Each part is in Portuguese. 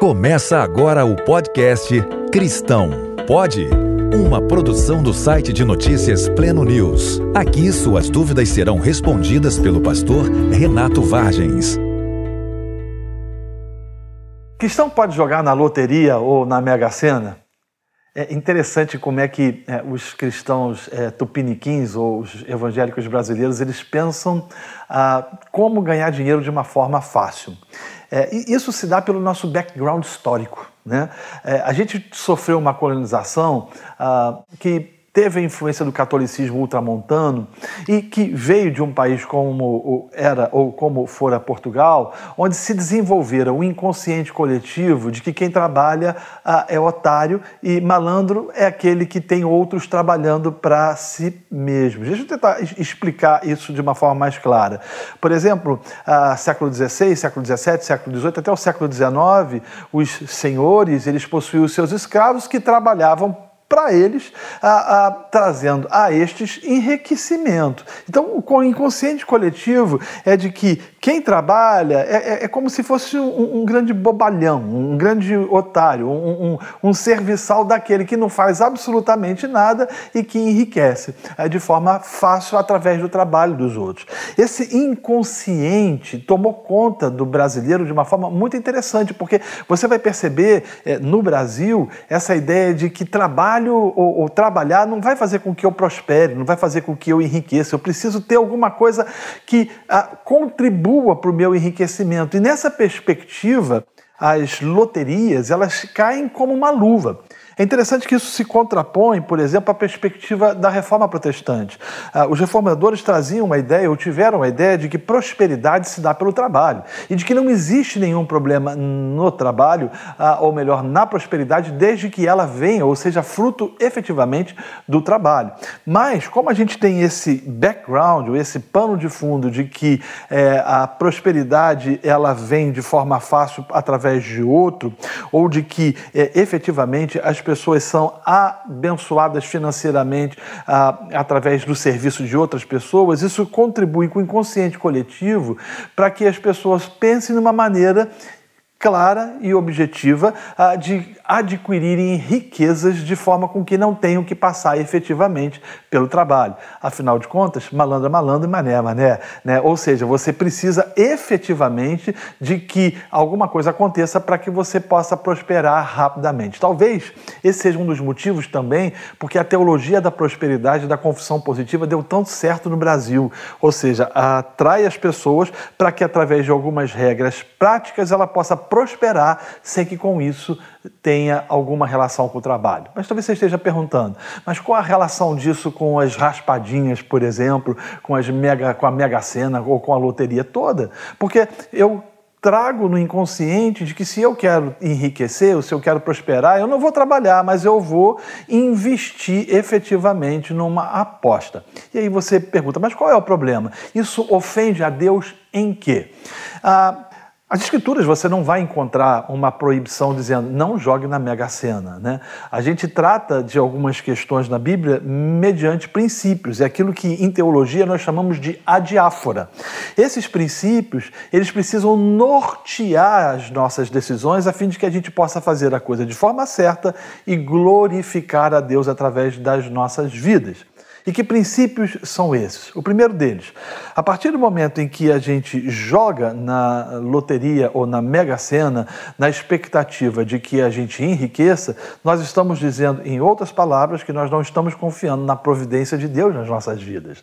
Começa agora o podcast Cristão. Pode? Uma produção do site de notícias Pleno News. Aqui suas dúvidas serão respondidas pelo pastor Renato Vargens. Cristão pode jogar na loteria ou na Mega Sena? É interessante como é que é, os cristãos é, tupiniquins ou os evangélicos brasileiros eles pensam ah, como ganhar dinheiro de uma forma fácil. É, e isso se dá pelo nosso background histórico. Né? É, a gente sofreu uma colonização ah, que teve a influência do catolicismo ultramontano e que veio de um país como era ou como fora Portugal, onde se desenvolvera o inconsciente coletivo de que quem trabalha ah, é otário e malandro é aquele que tem outros trabalhando para si mesmo. Deixa eu tentar explicar isso de uma forma mais clara. Por exemplo, ah, século XVI, século XVII, século XVIII, até o século XIX, os senhores eles possuíam os seus escravos que trabalhavam para eles, a, a, trazendo a estes enriquecimento. Então, o inconsciente coletivo é de que quem trabalha é, é, é como se fosse um, um, grande bobalhão, um grande otário, um, um, um, serviçal daquele que não faz absolutamente nada e que enriquece é, de forma fácil através do trabalho dos outros. Esse inconsciente tomou conta do brasileiro de uma forma muito interessante, porque você vai perceber é, no Brasil essa ideia de que trabalho ou, ou, trabalhar não vai fazer com que eu prospere, não vai fazer com que eu enriqueça. Eu preciso ter alguma coisa que ah, contribua para o meu enriquecimento. E nessa perspectiva, as loterias elas caem como uma luva. É interessante que isso se contrapõe, por exemplo, à perspectiva da reforma protestante. Ah, os reformadores traziam uma ideia, ou tiveram a ideia, de que prosperidade se dá pelo trabalho e de que não existe nenhum problema no trabalho, ah, ou melhor, na prosperidade, desde que ela venha, ou seja, fruto efetivamente do trabalho. Mas, como a gente tem esse background, ou esse pano de fundo de que é, a prosperidade ela vem de forma fácil através de outro, ou de que é, efetivamente as pessoas pessoas são abençoadas financeiramente ah, através do serviço de outras pessoas, isso contribui com o inconsciente coletivo para que as pessoas pensem de uma maneira clara e objetiva de adquirirem riquezas de forma com que não tenham que passar efetivamente pelo trabalho. Afinal de contas, malandro é malandro e mané é mané. Né? Ou seja, você precisa efetivamente de que alguma coisa aconteça para que você possa prosperar rapidamente. Talvez esse seja um dos motivos também porque a teologia da prosperidade, da confissão positiva, deu tanto certo no Brasil. Ou seja, atrai as pessoas para que através de algumas regras práticas ela possa prosperar sem que com isso tenha alguma relação com o trabalho. Mas talvez você esteja perguntando, mas qual a relação disso com as raspadinhas, por exemplo, com, as mega, com a Mega Sena ou com a loteria toda? Porque eu trago no inconsciente de que se eu quero enriquecer, ou se eu quero prosperar, eu não vou trabalhar, mas eu vou investir efetivamente numa aposta. E aí você pergunta, mas qual é o problema? Isso ofende a Deus em quê? Ah, as escrituras você não vai encontrar uma proibição dizendo não jogue na Mega Sena. Né? A gente trata de algumas questões na Bíblia mediante princípios, é aquilo que em teologia nós chamamos de adiáfora. Esses princípios, eles precisam nortear as nossas decisões a fim de que a gente possa fazer a coisa de forma certa e glorificar a Deus através das nossas vidas. E que princípios são esses? O primeiro deles, a partir do momento em que a gente joga na loteria ou na mega sena, na expectativa de que a gente enriqueça, nós estamos dizendo, em outras palavras, que nós não estamos confiando na providência de Deus nas nossas vidas.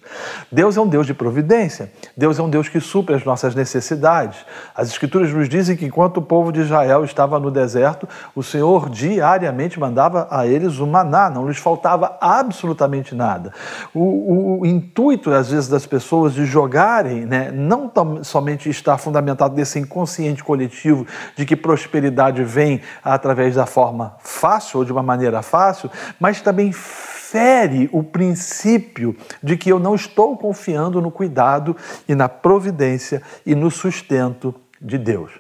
Deus é um Deus de providência, Deus é um Deus que supre as nossas necessidades. As Escrituras nos dizem que enquanto o povo de Israel estava no deserto, o Senhor diariamente mandava a eles o maná, não lhes faltava absolutamente nada. O, o, intuito, às vezes, das pessoas de jogarem, né, não somente está fundamentado nesse inconsciente coletivo de que prosperidade vem através da forma fácil ou de uma maneira fácil, mas também fere o princípio de que eu não estou confiando no cuidado e na providência e no sustento de Deus.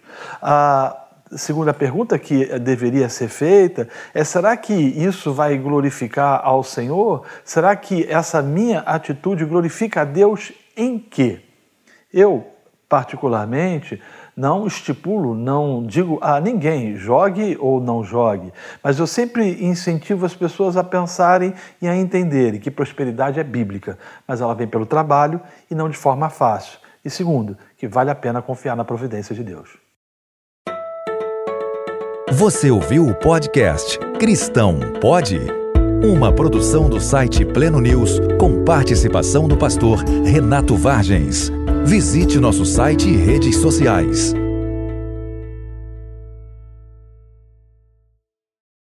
Ah, segunda pergunta que deveria ser feita é: será que isso vai glorificar ao Senhor? Será que essa minha atitude glorifica a Deus em quê? Eu, particularmente, não estipulo, não digo a ninguém jogue ou não jogue, mas eu sempre incentivo as pessoas a pensarem e a entenderem que prosperidade é bíblica, mas ela vem pelo trabalho e não de forma fácil. E segundo, que vale a pena confiar na providência de Deus. Você ouviu o podcast Cristão Pode? Uma produção do site Pleno News com participação do pastor Renato Vargens. Visite nosso site e redes sociais.